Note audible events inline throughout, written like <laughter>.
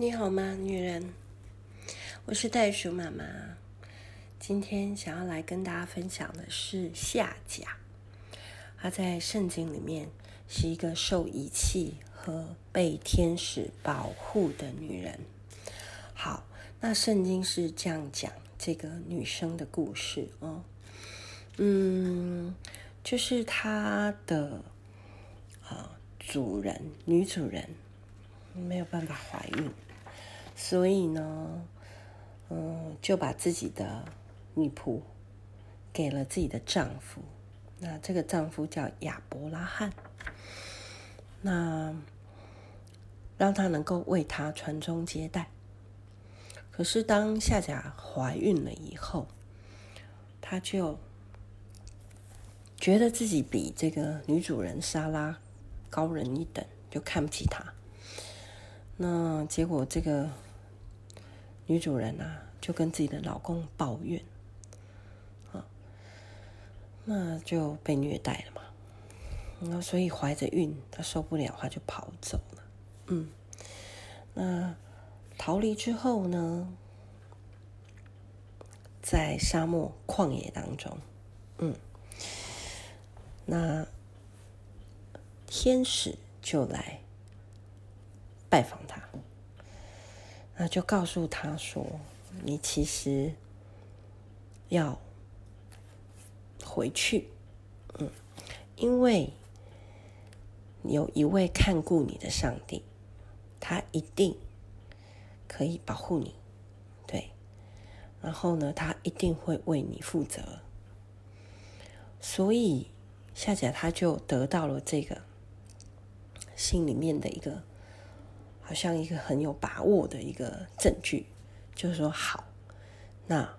你好吗，女人？我是袋鼠妈妈。今天想要来跟大家分享的是夏甲，她在圣经里面是一个受遗弃和被天使保护的女人。好，那圣经是这样讲这个女生的故事哦。嗯，就是她的啊、呃、主人，女主人没有办法怀孕。所以呢，嗯，就把自己的女仆给了自己的丈夫。那这个丈夫叫亚伯拉罕，那让他能够为他传宗接代。可是当夏甲怀孕了以后，他就觉得自己比这个女主人莎拉高人一等，就看不起她。那结果这个。女主人啊，就跟自己的老公抱怨，啊，那就被虐待了嘛。那所以怀着孕，她受不了，她就跑走了。嗯，那逃离之后呢，在沙漠旷野当中，嗯，那天使就来拜访她。那就告诉他说：“你其实要回去，嗯，因为有一位看顾你的上帝，他一定可以保护你，对。然后呢，他一定会为你负责。所以夏甲他就得到了这个心里面的一个。”好像一个很有把握的一个证据，就是说，好，那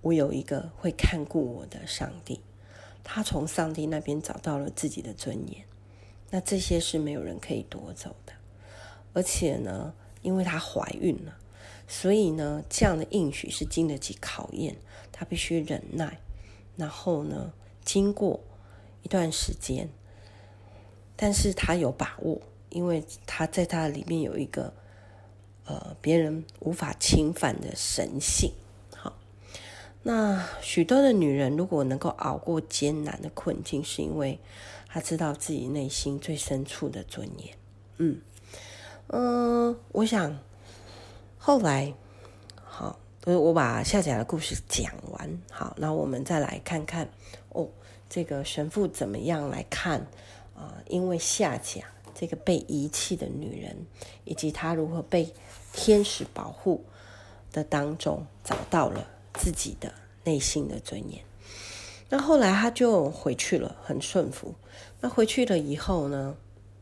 我有一个会看顾我的上帝，他从上帝那边找到了自己的尊严，那这些是没有人可以夺走的。而且呢，因为她怀孕了，所以呢，这样的应许是经得起考验，她必须忍耐，然后呢，经过一段时间，但是她有把握。因为他在他里面有一个呃别人无法侵犯的神性，好，那许多的女人如果能够熬过艰难的困境，是因为她知道自己内心最深处的尊严。嗯嗯、我想后来好，所以我把夏甲的故事讲完，好，那我们再来看看哦，这个神父怎么样来看啊、因为夏甲。这个被遗弃的女人，以及她如何被天使保护的当中，找到了自己的内心的尊严。那后来她就回去了，很顺服。那回去了以后呢，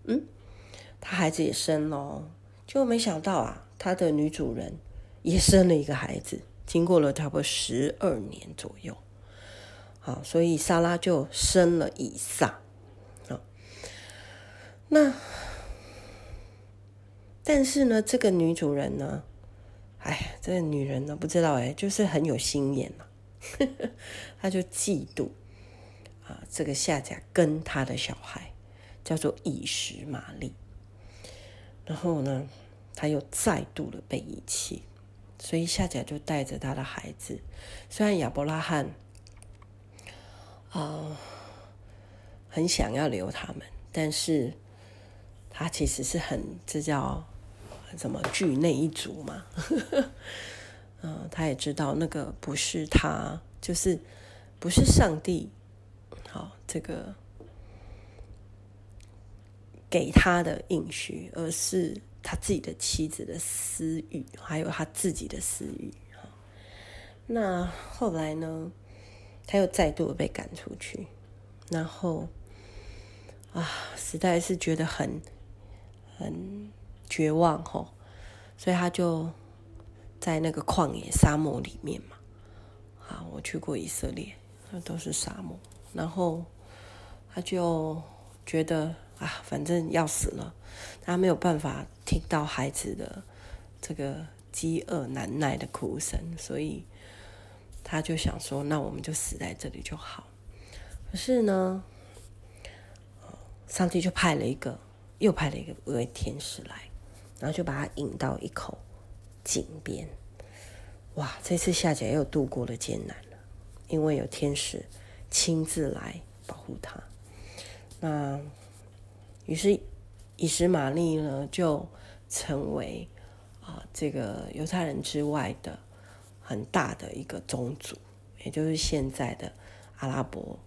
嗯，她孩子也生了，就没想到啊，她的女主人也生了一个孩子。经过了差不多十二年左右，好，所以莎拉就生了以撒。那，但是呢，这个女主人呢，哎，这个女人呢，不知道哎，就是很有心眼嘛，<laughs> 她就嫉妒啊，这个夏甲跟她的小孩叫做以实玛利，然后呢，她又再度的被遗弃，所以夏甲就带着他的孩子，虽然亚伯拉罕啊、很想要留他们，但是。他其实是很，这叫什么惧内一族嘛？<laughs> 嗯，他也知道那个不是他，就是不是上帝，好，这个给他的应许，而是他自己的妻子的私欲，还有他自己的私欲。那后来呢，他又再度被赶出去，然后啊，实在是觉得很。很绝望吼，所以他就在那个旷野沙漠里面嘛。啊，我去过以色列，那都是沙漠。然后他就觉得啊，反正要死了，他没有办法听到孩子的这个饥饿难耐的哭声，所以他就想说，那我们就死在这里就好。可是呢，上帝就派了一个。又派了一个位天使来，然后就把他引到一口井边。哇，这次夏甲又度过了艰难了，因为有天使亲自来保护他。那于是以实玛利呢，就成为啊这个犹太人之外的很大的一个宗族，也就是现在的阿拉伯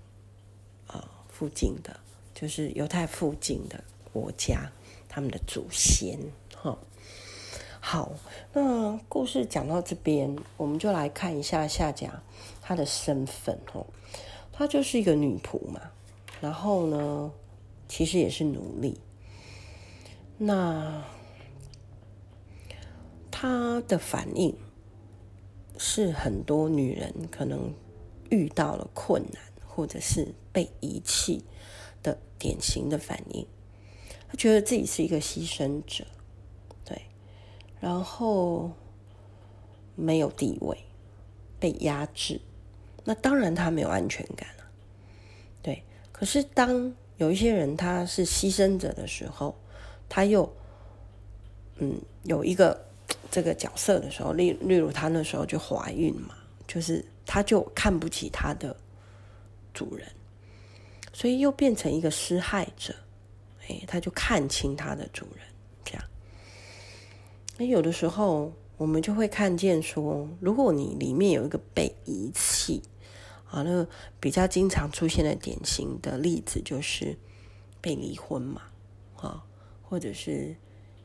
啊附近的，就是犹太附近的国家，他们的祖先哈。好，那故事讲到这边，我们就来看一下夏甲她的身份哦。她就是一个女仆嘛，然后呢，其实也是奴隶。那她的反应是很多女人可能遇到了困难或者是被遗弃的典型的反应。他觉得自己是一个牺牲者。对然后没有地位，被压制，那当然他没有安全感了。对，可是当有一些人他是牺牲者的时候，他又嗯有一个这个角色的时候，例例如他那时候就怀孕嘛，就是他就看不起他的主人，所以又变成一个施害者，他就看清他的主人。这样那有的时候，我们就会看见说，如果你里面有一个被遗弃啊，那个比较经常出现的典型的例子就是被离婚嘛，啊，或者是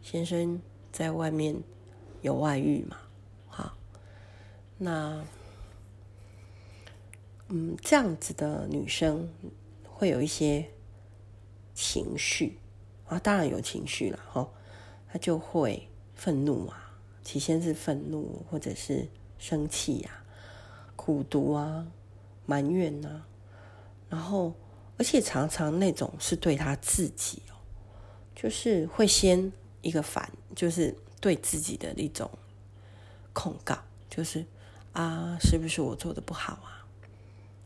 先生在外面有外遇嘛，啊，那嗯，这样子的女生会有一些情绪啊，当然有情绪了，哈，他就会。愤怒啊，起先是愤怒，或者是生气呀、啊、苦毒啊、埋怨呐、啊，然后而且常常那种是对他自己哦，就是会先一个反，就是对自己的一种控告，就是啊，是不是我做的不好啊？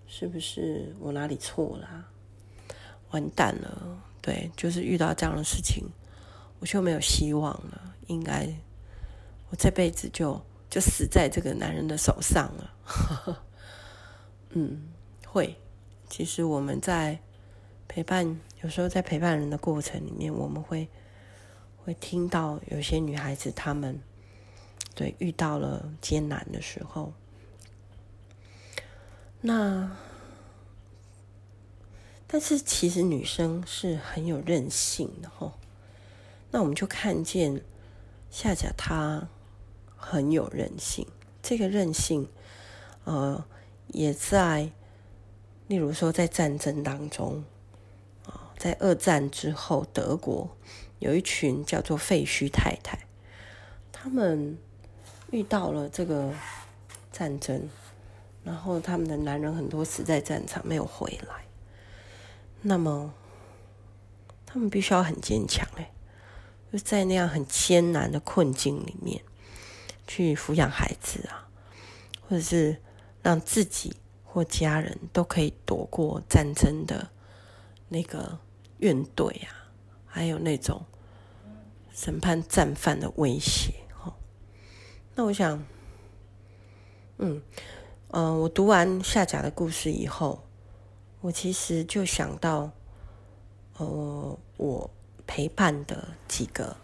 是不是我哪里错了？完蛋了，对，就是遇到这样的事情，我就没有希望了。应该，我这辈子就就死在这个男人的手上了。<laughs> 嗯，会。其实我们在陪伴，有时候在陪伴人的过程里面，我们会会听到有些女孩子她们对遇到了艰难的时候，那但是其实女生是很有韧性的吼。那我们就看见。夏甲她很有韧性，这个韧性，呃，也在，例如说在战争当中，啊，在二战之后，德国有一群叫做废墟太太，他们遇到了这个战争，然后他们的男人很多死在战场没有回来，那么他们必须要很坚强嘞。就在那样很艰难的困境里面，去抚养孩子啊，或者是让自己或家人都可以躲过战争的那个怨怼啊，还有那种审判战犯的威胁。哦，那我想，嗯，呃，我读完夏甲的故事以后，我其实就想到，呃，我。陪伴的几个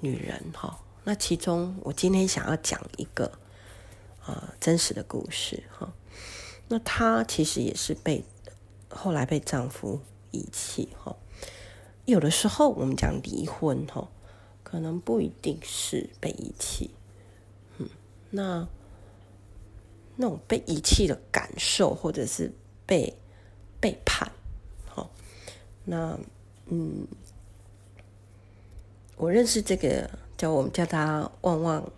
女人哈，那其中我今天想要讲一个呃真实的故事哈。那她其实也是被后来被丈夫遗弃哈。有的时候我们讲离婚哈，可能不一定是被遗弃，嗯，那那种被遗弃的感受，或者是被背叛，好，那嗯。我认识这个叫我们叫她旺旺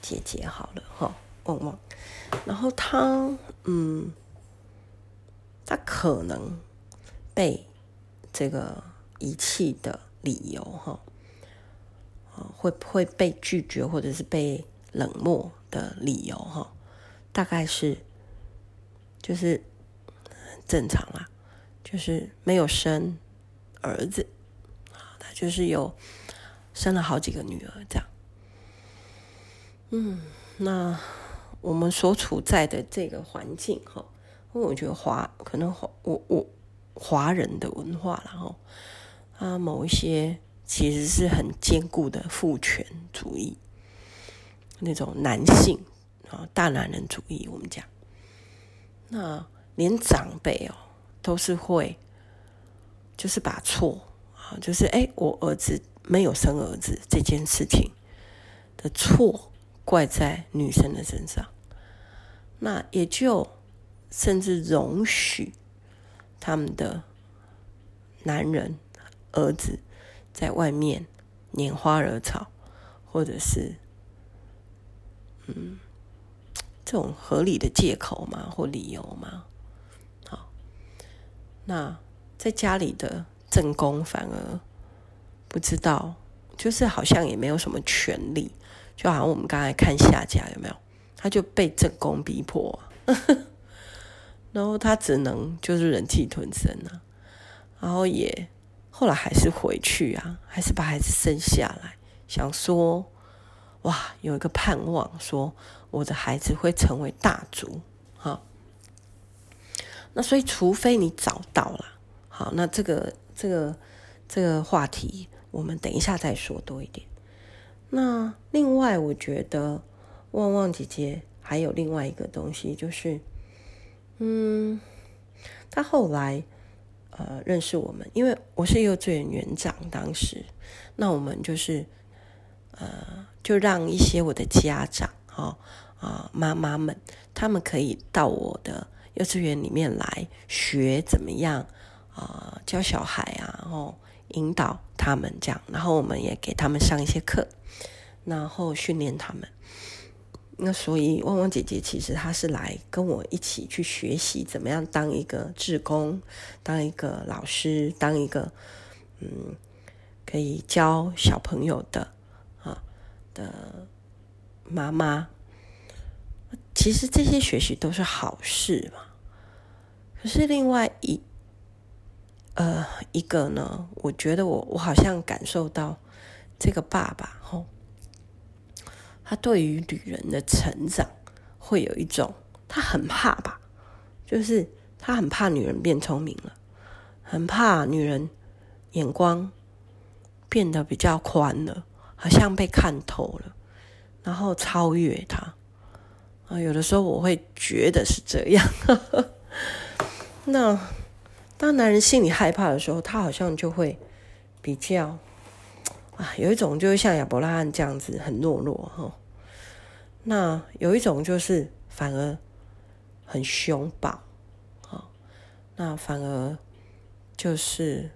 姐姐好了哈，旺旺。然后她嗯，她可能被这个遗弃的理由哈，会不会被拒绝或者是被冷漠的理由哈，大概是就是正常啦，就是没有生儿子啊，她就是有。生了好几个女儿，这样。嗯，那我们所处在的这个环境哈，因为我觉得华可能华我我华人的文化然后啊某一些其实是很坚固的父权主义，那种男性啊大男人主义，我们讲，那连长辈哦都是会。就是把错啊，就是哎，我儿子没有生儿子这件事情的错怪在女生的身上，那也就甚至容许他们的男人儿子在外面拈花惹草，或者是嗯这种合理的借口嘛或理由嘛，好，那。在家里的正宫反而不知道，就是好像也没有什么权利，就好像我们刚才看下家有没有，他就被正宫逼迫，<laughs> 然后他只能就是忍气吞声啊，然后也后来还是回去啊，还是把孩子生下来，想说哇，有一个盼望，说我的孩子会成为大族，那所以除非你找到了。好，那这个这个这个话题，我们等一下再说多一点。那另外，我觉得旺旺姐姐还有另外一个东西，就是，嗯，她后来呃认识我们，因为我是幼稚园园长，当时，那我们就是呃，就让一些我的家长啊啊妈妈们，他们可以到我的幼稚园里面来学怎么样。啊、教小孩啊，然后引导他们这样，然后我们也给他们上一些课，然后训练他们。那所以旺旺姐姐其实她是来跟我一起去学习怎么样当一个志工，当一个老师，当一个嗯可以教小朋友的啊的妈妈。其实这些学习都是好事嘛。可是另外一。呃，一个呢，我觉得我我好像感受到这个爸爸吼，他对于女人的成长会有一种，他很怕吧，就是他很怕女人变聪明了，很怕女人眼光变得比较宽了，好像被看透了，然后超越他啊，有的时候我会觉得是这样，呵呵那。当男人心里害怕的时候，他好像就会比较啊，有一种就是像亚伯拉罕这样子很懦弱哈。那有一种就是反而很凶暴，好，那反而就是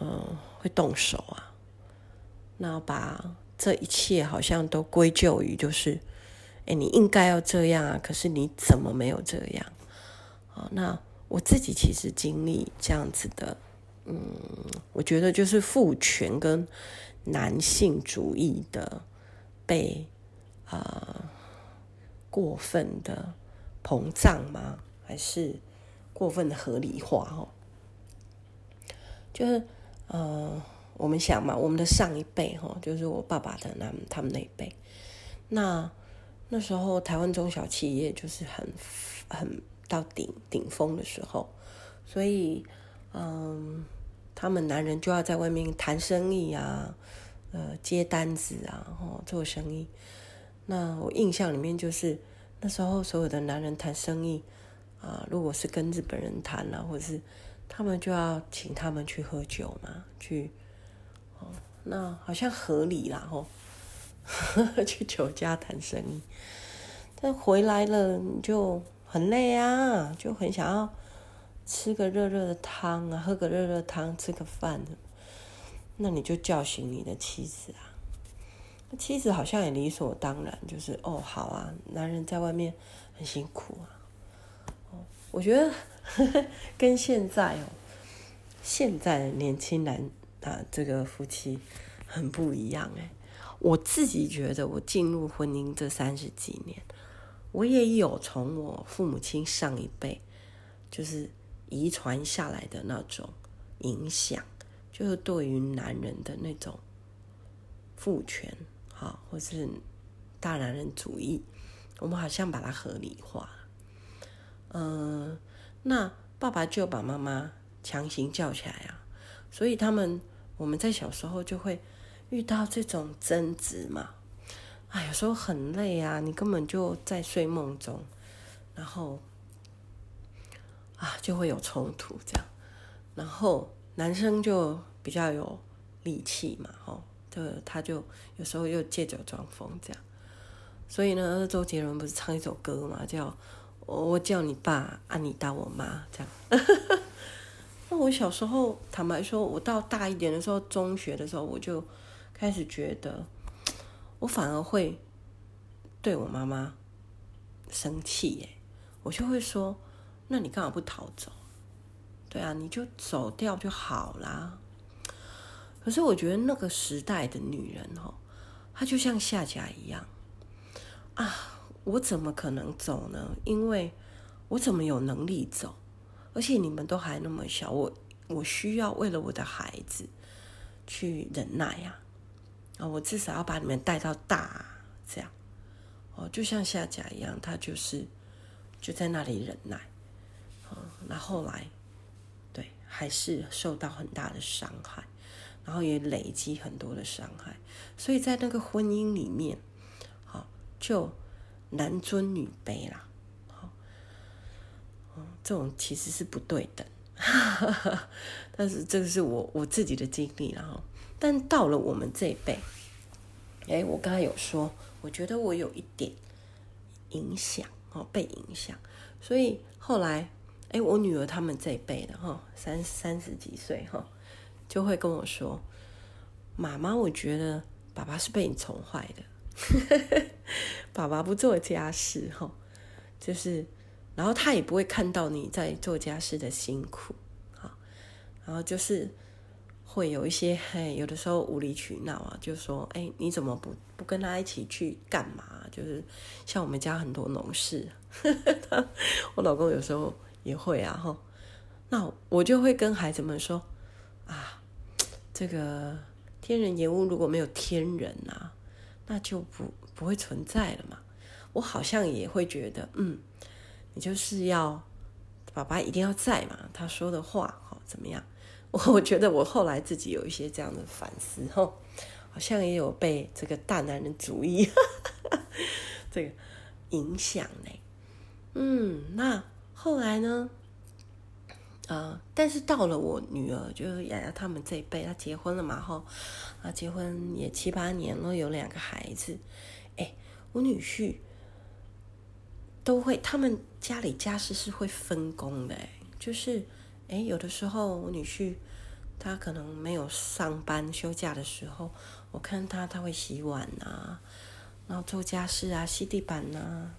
嗯会动手啊。那把这一切好像都归咎于就是，哎，你应该要这样啊，可是你怎么没有这样？啊，那。我自己其实经历这样子的，嗯，我觉得就是父权跟男性主义的被啊、呃、过分的膨胀吗？还是过分的合理化？哦，就是呃，我们想嘛，我们的上一辈哈，就是我爸爸的那他们那一辈，那那时候台湾中小企业就是很很。到顶顶峰的时候，所以，嗯，他们男人就要在外面谈生意啊，呃，接单子啊，哦，做生意。那我印象里面就是那时候所有的男人谈生意啊，如果是跟日本人谈啊，或者是他们就要请他们去喝酒嘛，去，哦，那好像合理啦，吼，<laughs> 去酒家谈生意，但回来了你就。很累啊，就很想要吃个热热的汤啊，喝个热热汤，吃个饭。那你就叫醒你的妻子啊。妻子好像也理所当然，就是哦，好啊，男人在外面很辛苦啊。哦，我觉得呵呵 <laughs> 跟现在哦，现在的年轻男啊，这个夫妻很不一样哎。我自己觉得，我进入婚姻这三十几年。我也有从我父母亲上一辈，就是遗传下来的那种影响，就是对于男人的那种父权，哈，或是大男人主义，我们好像把它合理化。嗯、那爸爸就把妈妈强行叫起来啊，所以他们我们在小时候就会遇到这种争执嘛。哎，有时候很累啊，你根本就在睡梦中，然后啊就会有冲突这样，然后男生就比较有力气嘛，吼，就他就有时候又借酒装疯这样，所以呢，周杰伦不是唱一首歌嘛，叫。我叫你爸，啊，你打我妈，这样。<laughs> 那我小时候，坦白说，我到大一点的时候，中学的时候，我就开始觉得，我反而会对我妈妈生气耶。我就会说，那你干嘛不逃走？对啊，你就走掉就好啦。可是我觉得那个时代的女人哦，她就像夏甲一样啊。我怎么可能走呢？因为我怎么有能力走？而且你们都还那么小，我我需要为了我的孩子去忍耐呀！啊，我至少要把你们带到大，这样哦，就像夏甲一样，他就是就在那里忍耐，那后来对还是受到很大的伤害，然后也累积很多的伤害，所以在那个婚姻里面，好就。男尊女卑啦，好，这种其实是不对的，<laughs> 但是这个是我我自己的经历了哈。但到了我们这一辈，哎，我刚才有说，我觉得我有一点影响哦，被影响，所以后来，哎，我女儿他们这一辈的哈，三三十几岁哈，就会跟我说，妈妈，我觉得爸爸是被你宠坏的。<laughs> 爸爸不做家事，哈，就是，然后他也不会看到你在做家事的辛苦，然后就是会有一些，嘿，有的时候无理取闹啊，就说，哎，你怎么不不跟他一起去干嘛？就是像我们家很多农事，<laughs> 我老公有时候也会啊，哈，那我就会跟孩子们说，啊，这个天人延物如果没有天人啊。那就不不会存在了嘛。我好像也会觉得，嗯，你就是要爸爸一定要在嘛，他说的话好怎么样？我 <laughs> 我觉得我后来自己有一些这样的反思，吼，好像也有被这个大男人主义 <laughs> 这个影响呢。嗯，那后来呢？啊、但是到了我女儿，就是雅雅他们这一辈，她结婚了嘛，哈，啊，结婚也七八年了，有两个孩子，哎，我女婿都会，他们家里家事是会分工的，哎，就是，哎，有的时候我女婿他可能没有上班休假的时候，我看他他会洗碗啊，然后做家事啊，吸地板呐、啊，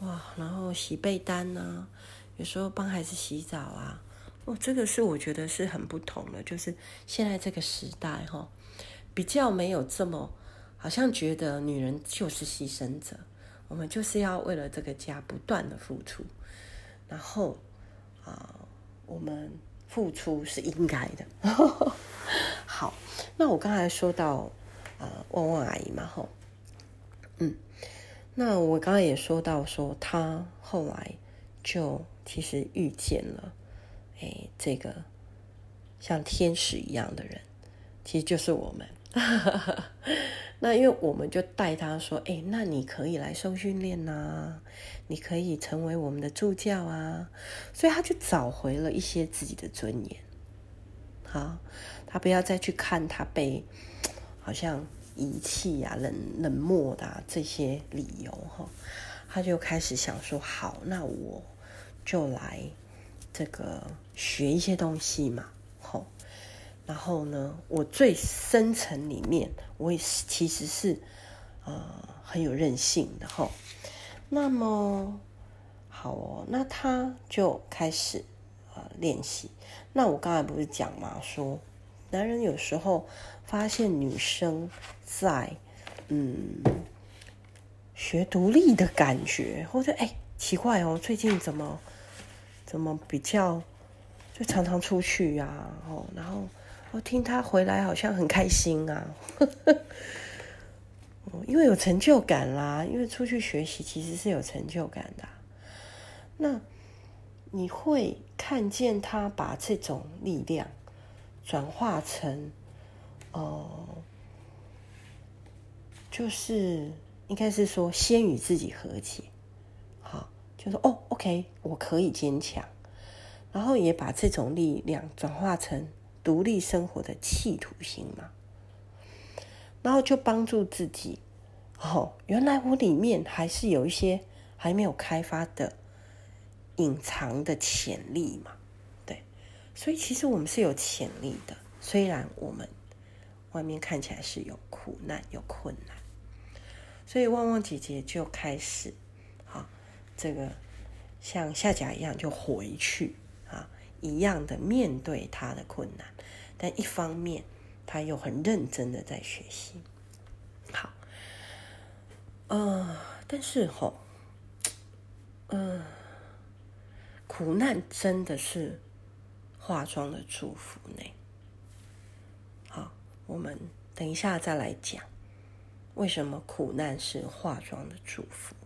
哇，然后洗被单呐、啊，有时候帮孩子洗澡啊。哦，这个是我觉得是很不同的，就是现在这个时代哈，比较没有这么好像觉得女人就是牺牲者，我们就是要为了这个家不断的付出，然后啊，我们付出是应该的。<laughs> 好，那我刚才说到啊，旺旺阿姨嘛，哈，嗯，那我刚才也说到说她后来就其实遇见了。哎，这个像天使一样的人，其实就是我们。那因为我们就带他说：“哎，那你可以来受训练呐，你可以成为我们的助教啊。”所以他就找回了一些自己的尊严。好，他不要再去看他被好像遗弃呀、啊、冷冷漠的、啊、这些理由哈，他就开始想说：“好，那我就来。”这个学一些东西嘛，吼，然后呢，我最深层里面，我也是其实是呃很有韧性的吼。那么好哦，那他就开始呃练习。那我刚才不是讲嘛，说男人有时候发现女生在嗯学独立的感觉，或者哎奇怪哦，最近怎么？怎么比较，就常常出去呀、哦，然后我听他回来好像很开心啊，<laughs> 因为有成就感啦。因为出去学习其实是有成就感的。那你会看见他把这种力量转化成，哦、就是应该是说先与自己和解，好，就说哦，OK，我可以坚强，然后也把这种力量转化成独立生活的企图心嘛，然后就帮助自己，哦，原来我里面还是有一些还没有开发的。隐藏的潜力嘛，对，所以其实我们是有潜力的，虽然我们外面看起来是有苦难、有困难，所以旺旺姐姐就开始啊，这个像夏甲一样就回去，一样的面对他的困难，但一方面他又很认真的在学习。好，呃，但是吼，嗯、呃。苦难真的是化妆的祝福呢。好，我们等一下再来讲为什么苦难是化妆的祝福。